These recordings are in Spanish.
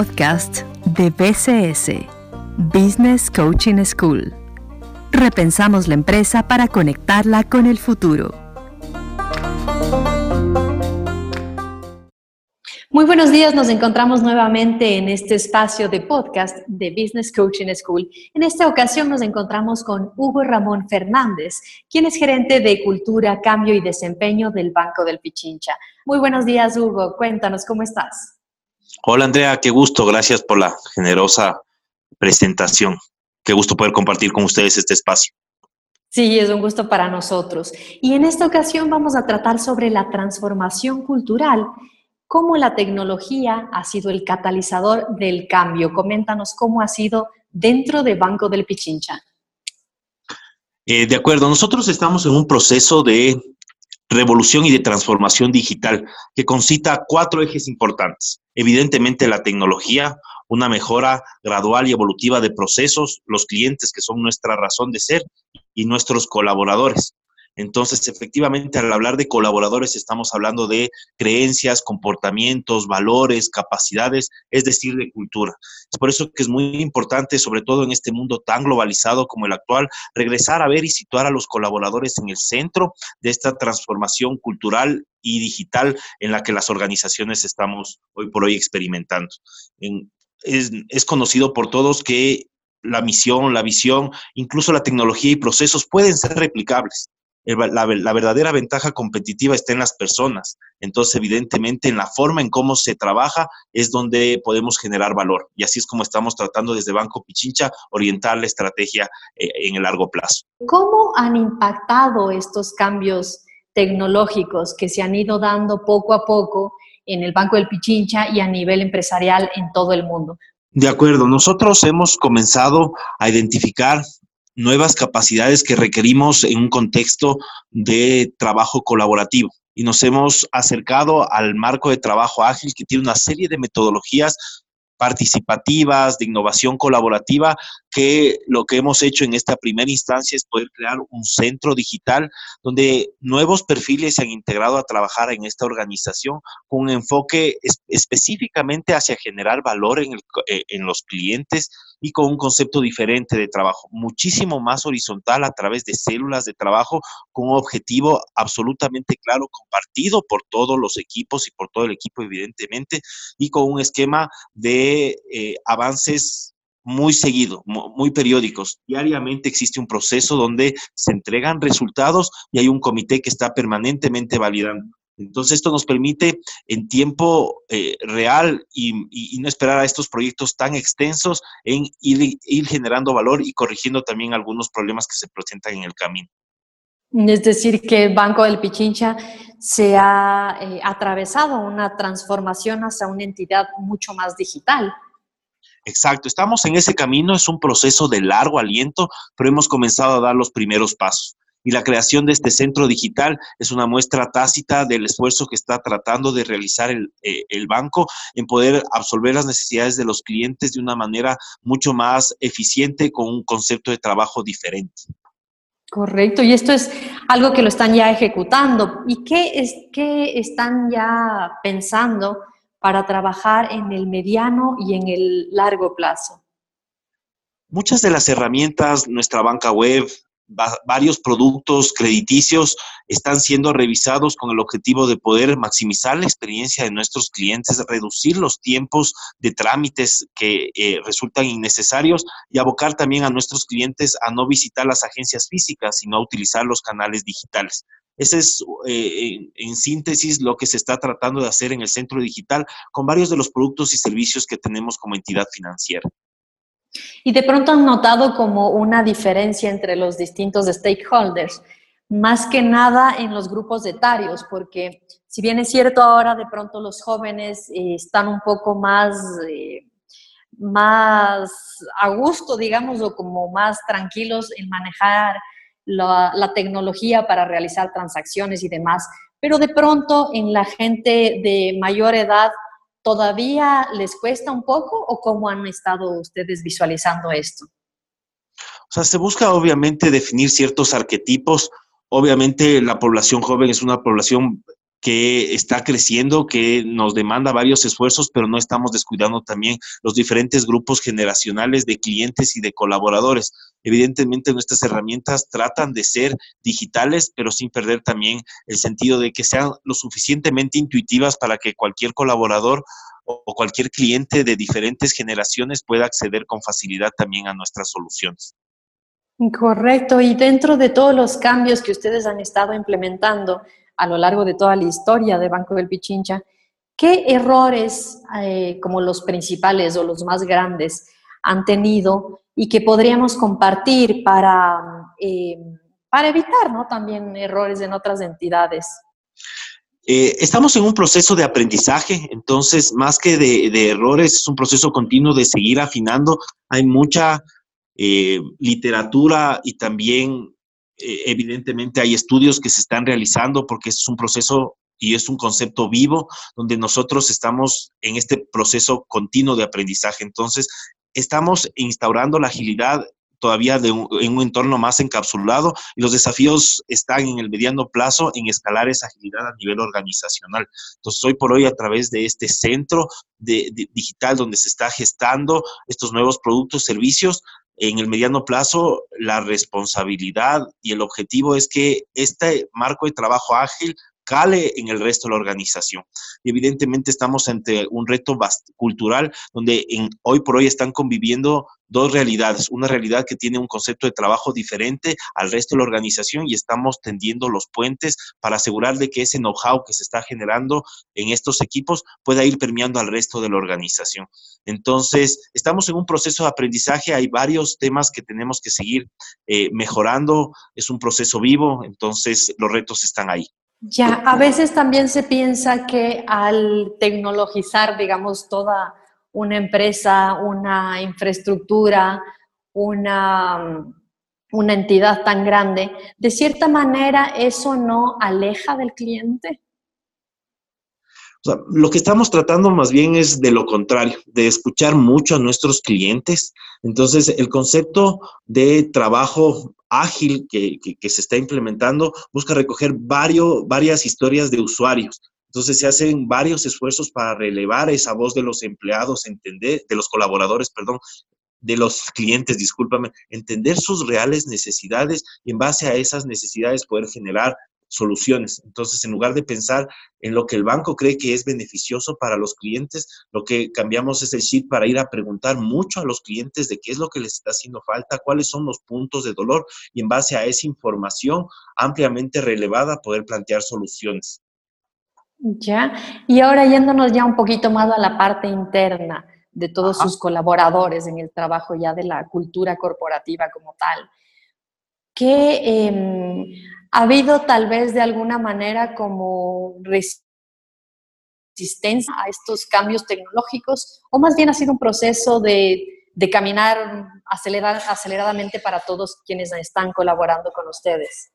podcast de BCS, Business Coaching School. Repensamos la empresa para conectarla con el futuro. Muy buenos días, nos encontramos nuevamente en este espacio de podcast de Business Coaching School. En esta ocasión nos encontramos con Hugo Ramón Fernández, quien es gerente de Cultura, Cambio y Desempeño del Banco del Pichincha. Muy buenos días, Hugo. Cuéntanos, ¿cómo estás? Hola, Andrea. Qué gusto. Gracias por la generosa presentación. Qué gusto poder compartir con ustedes este espacio. Sí, es un gusto para nosotros. Y en esta ocasión vamos a tratar sobre la transformación cultural cómo la tecnología ha sido el catalizador del cambio. Coméntanos cómo ha sido dentro de Banco del Pichincha. Eh, de acuerdo, nosotros estamos en un proceso de revolución y de transformación digital que concita cuatro ejes importantes. Evidentemente la tecnología, una mejora gradual y evolutiva de procesos, los clientes que son nuestra razón de ser y nuestros colaboradores. Entonces, efectivamente, al hablar de colaboradores estamos hablando de creencias, comportamientos, valores, capacidades, es decir, de cultura. Es por eso que es muy importante, sobre todo en este mundo tan globalizado como el actual, regresar a ver y situar a los colaboradores en el centro de esta transformación cultural y digital en la que las organizaciones estamos hoy por hoy experimentando. es, es conocido por todos que la misión, la visión, incluso la tecnología y procesos pueden ser replicables la, verdadera ventaja competitiva está en las personas. Entonces, evidentemente, en la forma en cómo se trabaja es donde podemos generar valor. Y así es como estamos tratando desde Banco Pichincha orientar la estrategia eh, en el largo plazo. ¿Cómo han impactado estos cambios tecnológicos que se han ido dando poco a poco en el Banco del Pichincha y a nivel empresarial en todo el mundo? De acuerdo, nosotros hemos comenzado a identificar nuevas capacidades que requerimos en un contexto de trabajo colaborativo. Y nos hemos acercado al marco de trabajo ágil que tiene una serie de metodologías participativas, de innovación colaborativa, que lo que hemos hecho en esta primera instancia es poder crear un centro digital donde nuevos perfiles se han integrado a trabajar en esta organización con un enfoque específicamente hacia generar valor en, eh, en los clientes y con un concepto diferente de trabajo, muchísimo más horizontal a través de células de trabajo con un objetivo absolutamente claro, compartido por todos los equipos y por todo el equipo, evidentemente, y con un esquema de eh, avances muy seguido, muy periódicos. Diariamente existe un proceso donde se entregan resultados y hay un comité que está permanentemente validando. Entonces, esto nos permite en tiempo eh, real y, no esperar a estos proyectos tan extensos en ir, generando valor y corrigiendo también algunos problemas que se presentan en el camino. Es decir, que el Banco del Pichincha se ha eh, atravesado una transformación hacia una entidad mucho más digital. Exacto, estamos en ese camino, es un proceso de largo aliento, pero hemos comenzado a dar los primeros pasos y la creación de este centro digital es una muestra tácita del esfuerzo que está tratando de realizar el, eh, el, banco en poder absorber las necesidades de los clientes de una manera mucho más eficiente con un concepto de trabajo diferente. Correcto, y esto es algo que lo están ya ejecutando. ¿Y qué, es, qué están ya pensando para trabajar en el mediano y en el largo plazo? Muchas de las herramientas, nuestra banca web, varios productos crediticios están siendo revisados con el objetivo de poder maximizar la experiencia de nuestros clientes, reducir los tiempos de trámites que eh, resultan innecesarios y abocar también a nuestros clientes a no visitar las agencias físicas, sino a utilizar los canales digitales. Ese es, eh, en, síntesis, lo que se está tratando de hacer en el centro digital con varios de los productos y servicios que tenemos como entidad financiera. Y de pronto han notado como una diferencia entre los distintos stakeholders, más que nada en los grupos etarios, porque si bien es cierto ahora de pronto los jóvenes eh, están un poco más, eh, más a gusto, digamos, o como más tranquilos en manejar la tecnología para realizar transacciones y demás, pero de pronto en la gente de mayor edad ¿Todavía les cuesta un poco o cómo han estado ustedes visualizando esto? O sea, se busca obviamente definir ciertos arquetipos. Obviamente la población joven es una población que está creciendo, que nos demanda varios esfuerzos, pero no estamos descuidando también los diferentes grupos generacionales de clientes y de colaboradores. Evidentemente nuestras herramientas tratan de ser digitales, pero sin perder también el sentido de que sean lo suficientemente intuitivas para que cualquier colaborador o cualquier cliente de diferentes generaciones pueda acceder con facilidad también a nuestras soluciones. Correcto. Y dentro de todos los cambios que ustedes han estado implementando a lo largo de toda la historia de Banco del Pichincha, ¿qué errores eh, como los principales o los más grandes han tenido y que podríamos compartir para, eh, para evitar ¿no? también errores en otras entidades? Eh, estamos en un proceso de aprendizaje, entonces más que de, errores, es un proceso continuo de seguir afinando. Hay mucha literatura y también evidentemente hay estudios que se están realizando porque es un proceso y es un concepto vivo donde nosotros estamos en este proceso continuo de aprendizaje. Entonces, estamos instaurando la agilidad todavía de en un entorno más encapsulado y los desafíos están en el mediano plazo en escalar esa agilidad a nivel organizacional. Entonces, hoy por hoy, a través de este centro de, digital donde se está gestando estos nuevos productos, servicios, en el mediano plazo, la responsabilidad y el objetivo es que este marco de trabajo ágil cale en el resto de la organización. Y evidentemente estamos ante un reto cultural donde hoy por hoy están conviviendo dos realidades. Una realidad que tiene un concepto de trabajo diferente al resto de la organización y estamos tendiendo los puentes para asegurar de que ese know-how que se está generando en estos equipos pueda ir permeando al resto de la organización. Entonces, estamos en un proceso de aprendizaje. Hay varios temas que tenemos que seguir eh, mejorando. Es un proceso vivo, entonces los retos están ahí. Ya, a veces también se piensa que al tecnologizar, digamos, toda una empresa, una infraestructura, una, una entidad tan grande, de cierta manera eso no aleja del cliente. Lo que estamos tratando más bien es de lo contrario, de escuchar mucho a nuestros clientes. Entonces, el concepto de trabajo ágil que, se está implementando busca recoger varios, varias historias de usuarios. Entonces se hacen varios esfuerzos para relevar esa voz de los empleados, entender, de los colaboradores, perdón, de los clientes, discúlpame, entender sus reales necesidades y en base a esas necesidades poder generar soluciones. Entonces, en lugar de pensar en lo que el banco cree que es beneficioso para los clientes, lo que cambiamos es el sheet para ir a preguntar mucho a los clientes de qué es lo que les está haciendo falta, cuáles son los puntos de dolor y en base a esa información ampliamente relevada poder plantear soluciones. Ya, y ahora yéndonos ya un poquito más a la parte interna de todos sus colaboradores en el trabajo ya de la cultura corporativa como tal. ¿Qué em, ha habido tal vez de alguna manera como resistencia a estos cambios tecnológicos o más bien ha sido un proceso de, caminar aceleradamente para todos quienes están colaborando con ustedes?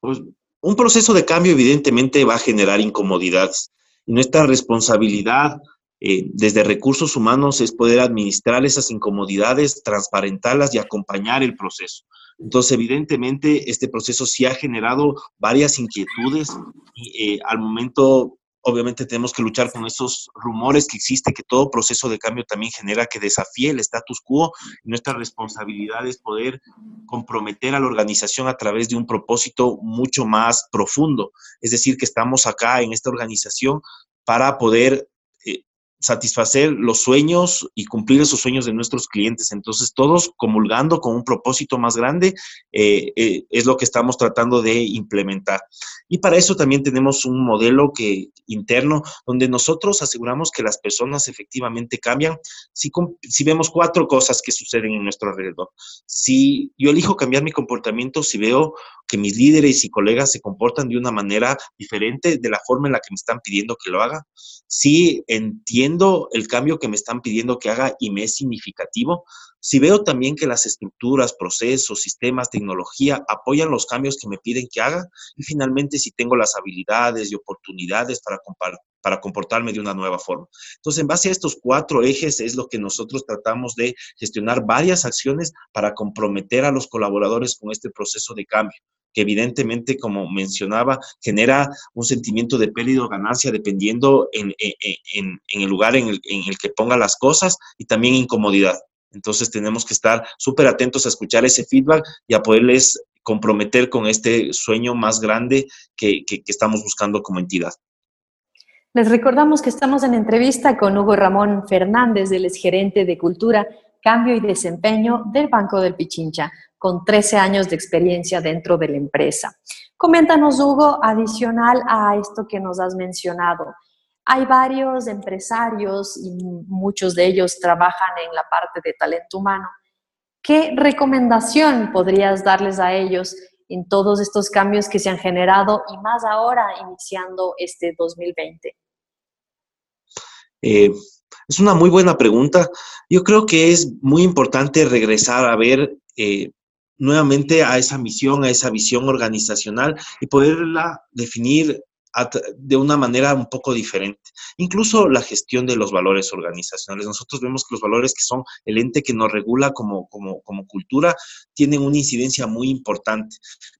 Pues, un proceso de cambio evidentemente va a generar incomodidades nuestra responsabilidad eh, desde recursos humanos es poder administrar esas incomodidades, transparentarlas y acompañar el proceso. Entonces, evidentemente, este proceso sí ha generado varias inquietudes y eh, al momento obviamente tenemos que luchar con esos rumores que existe, que todo proceso de cambio también genera que desafíe el status quo. Nuestra responsabilidad es poder comprometer a la organización a través de un propósito mucho más profundo. Es decir, que estamos acá en esta organización para poder satisfacer los sueños y cumplir esos sueños de nuestros clientes. Entonces, todos comulgando con un propósito más grande eh, eh, es lo que estamos tratando de implementar. Y para eso también tenemos un modelo que, interno donde nosotros aseguramos que las personas efectivamente cambian si, si vemos cuatro cosas que suceden en nuestro alrededor. Si yo elijo cambiar mi comportamiento, si veo que mis líderes y colegas se comportan de una manera diferente de la forma en la que me están pidiendo que lo haga, si entiendo el cambio que me están pidiendo que haga y me es significativo, si veo también que las estructuras, procesos, sistemas, tecnología apoyan los cambios que me piden que haga y finalmente si tengo las habilidades y oportunidades para, para comportarme de una nueva forma. Entonces, en base a estos cuatro ejes es lo que nosotros tratamos de gestionar varias acciones para comprometer a los colaboradores con este proceso de cambio que evidentemente, como mencionaba, genera un sentimiento de pérdida o ganancia dependiendo en, el lugar en el, en el que ponga las cosas y también incomodidad. Entonces tenemos que estar súper atentos a escuchar ese feedback y a poderles comprometer con este sueño más grande que, estamos buscando como entidad. Les recordamos que estamos en entrevista con Hugo Ramón Fernández, el gerente de Cultura, Cambio y Desempeño del Banco del Pichincha, con 13 años de experiencia dentro de la empresa. Coméntanos, Hugo, adicional a esto que nos has mencionado, hay varios empresarios y muchos de ellos trabajan en la parte de talento humano. ¿Qué recomendación podrías darles a ellos en todos estos cambios que se han generado y más ahora iniciando este 2020? Eh, es una muy buena pregunta. Yo creo que es muy importante regresar a ver eh, nuevamente a esa misión, a esa visión organizacional y poderla definir de una manera un poco diferente. Incluso la gestión de los valores organizacionales. Nosotros vemos que los valores que son el ente que nos regula como, como, cultura tienen una incidencia muy importante.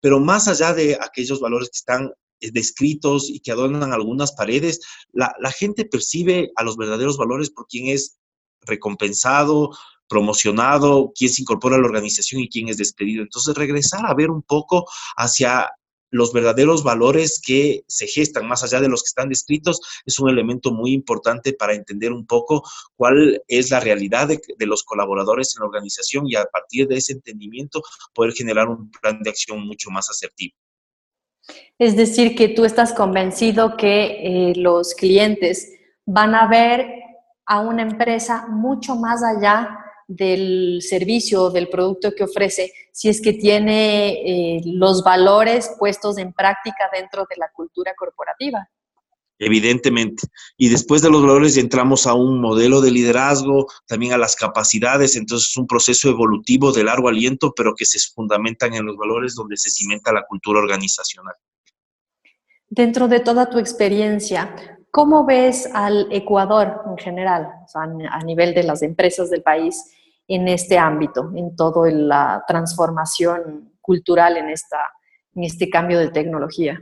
Pero más allá de aquellos valores que están descritos y que adornan algunas paredes, la, gente percibe a los verdaderos valores por quien es recompensado, promocionado, quién se incorpora a la organización y quién es despedido. Entonces, regresar a ver un poco hacia los verdaderos valores que se gestan más allá de los que están descritos es un elemento muy importante para entender un poco cuál es la realidad de, los colaboradores en la organización y a partir de ese entendimiento poder generar un plan de acción mucho más asertivo. Es decir, que tú estás convencido que eh, los clientes van a ver a una empresa mucho más allá del servicio o del producto que ofrece si es que tiene eh, los valores puestos en práctica dentro de la cultura corporativa. Evidentemente. Y después de los valores entramos a un modelo de liderazgo, también a las capacidades, entonces es un proceso evolutivo de largo aliento, pero que se fundamentan en los valores donde se cimenta la cultura organizacional. Dentro de toda tu experiencia, ¿Cómo ves al Ecuador en general, a nivel de las empresas del país, en este ámbito, en toda la transformación cultural en, esta, en este cambio de tecnología?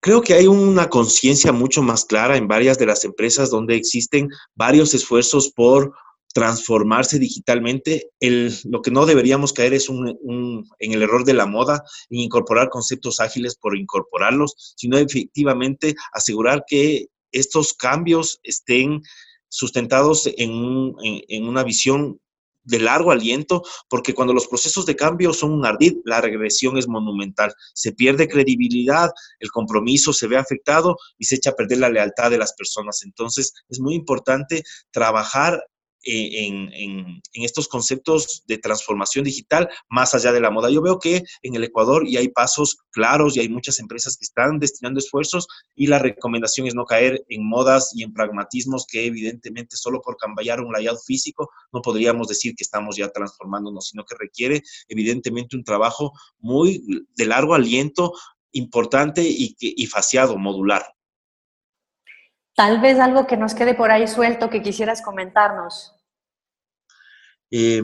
Creo que hay una conciencia mucho más clara en varias de las empresas donde existen varios esfuerzos por transformarse digitalmente. Lo que no deberíamos caer es un, en el error de la moda, en incorporar conceptos ágiles por incorporarlos, sino efectivamente asegurar que estos cambios estén sustentados en, en, una visión de largo aliento, porque cuando los procesos de cambio son un ardid, la regresión es monumental. Se pierde credibilidad, el compromiso se ve afectado y se echa a perder la lealtad de las personas. Entonces, es muy importante trabajar eh, en, estos conceptos de transformación digital más allá de la moda. Yo veo que en el Ecuador y hay pasos claros y hay muchas empresas que están destinando esfuerzos y la recomendación es no caer en modas y en pragmatismos que evidentemente solo por cambiar un layout físico no podríamos decir que estamos ya transformándonos, sino que requiere evidentemente un trabajo muy de largo aliento, importante y, y faciado, modular. Tal vez algo que nos quede por ahí suelto que quisieras comentarnos. Eh,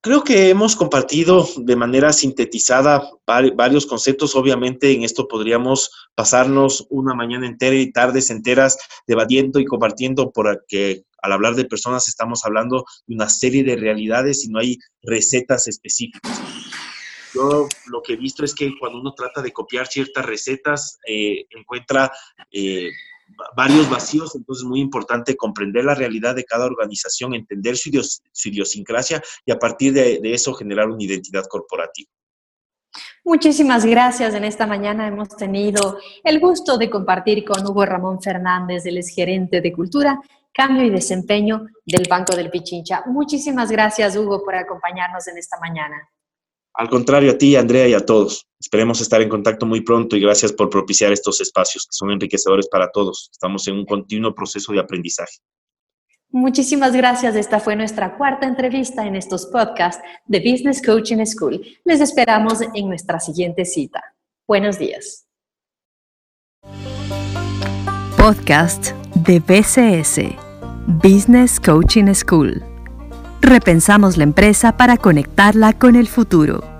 creo que hemos compartido de manera sintetizada varios conceptos. Obviamente en esto podríamos pasarnos una mañana entera y tardes enteras debatiendo y compartiendo porque al hablar de personas estamos hablando de una serie de realidades y no hay recetas específicas. Yo lo que he visto es que cuando uno trata de copiar ciertas recetas, eh, encuentra eh, varios vacíos, entonces es muy importante comprender la realidad de cada organización, entender su, idiosincrasia y a partir de, eso generar una identidad corporativa. Muchísimas gracias. En esta mañana hemos tenido el gusto de compartir con Hugo Ramón Fernández, el gerente de Cultura, Cambio y Desempeño del Banco del Pichincha. Muchísimas gracias, Hugo, por acompañarnos en esta mañana. Al contrario, a ti, Andrea, y a todos. Esperemos estar en contacto muy pronto y gracias por propiciar estos espacios que son enriquecedores para todos. Estamos en un continuo proceso de aprendizaje. Muchísimas gracias. Esta fue nuestra cuarta entrevista en estos podcasts de Business Coaching School. Les esperamos en nuestra siguiente cita. Buenos días. Podcast de BCS, Business Coaching School. Repensamos la empresa para conectarla con el futuro.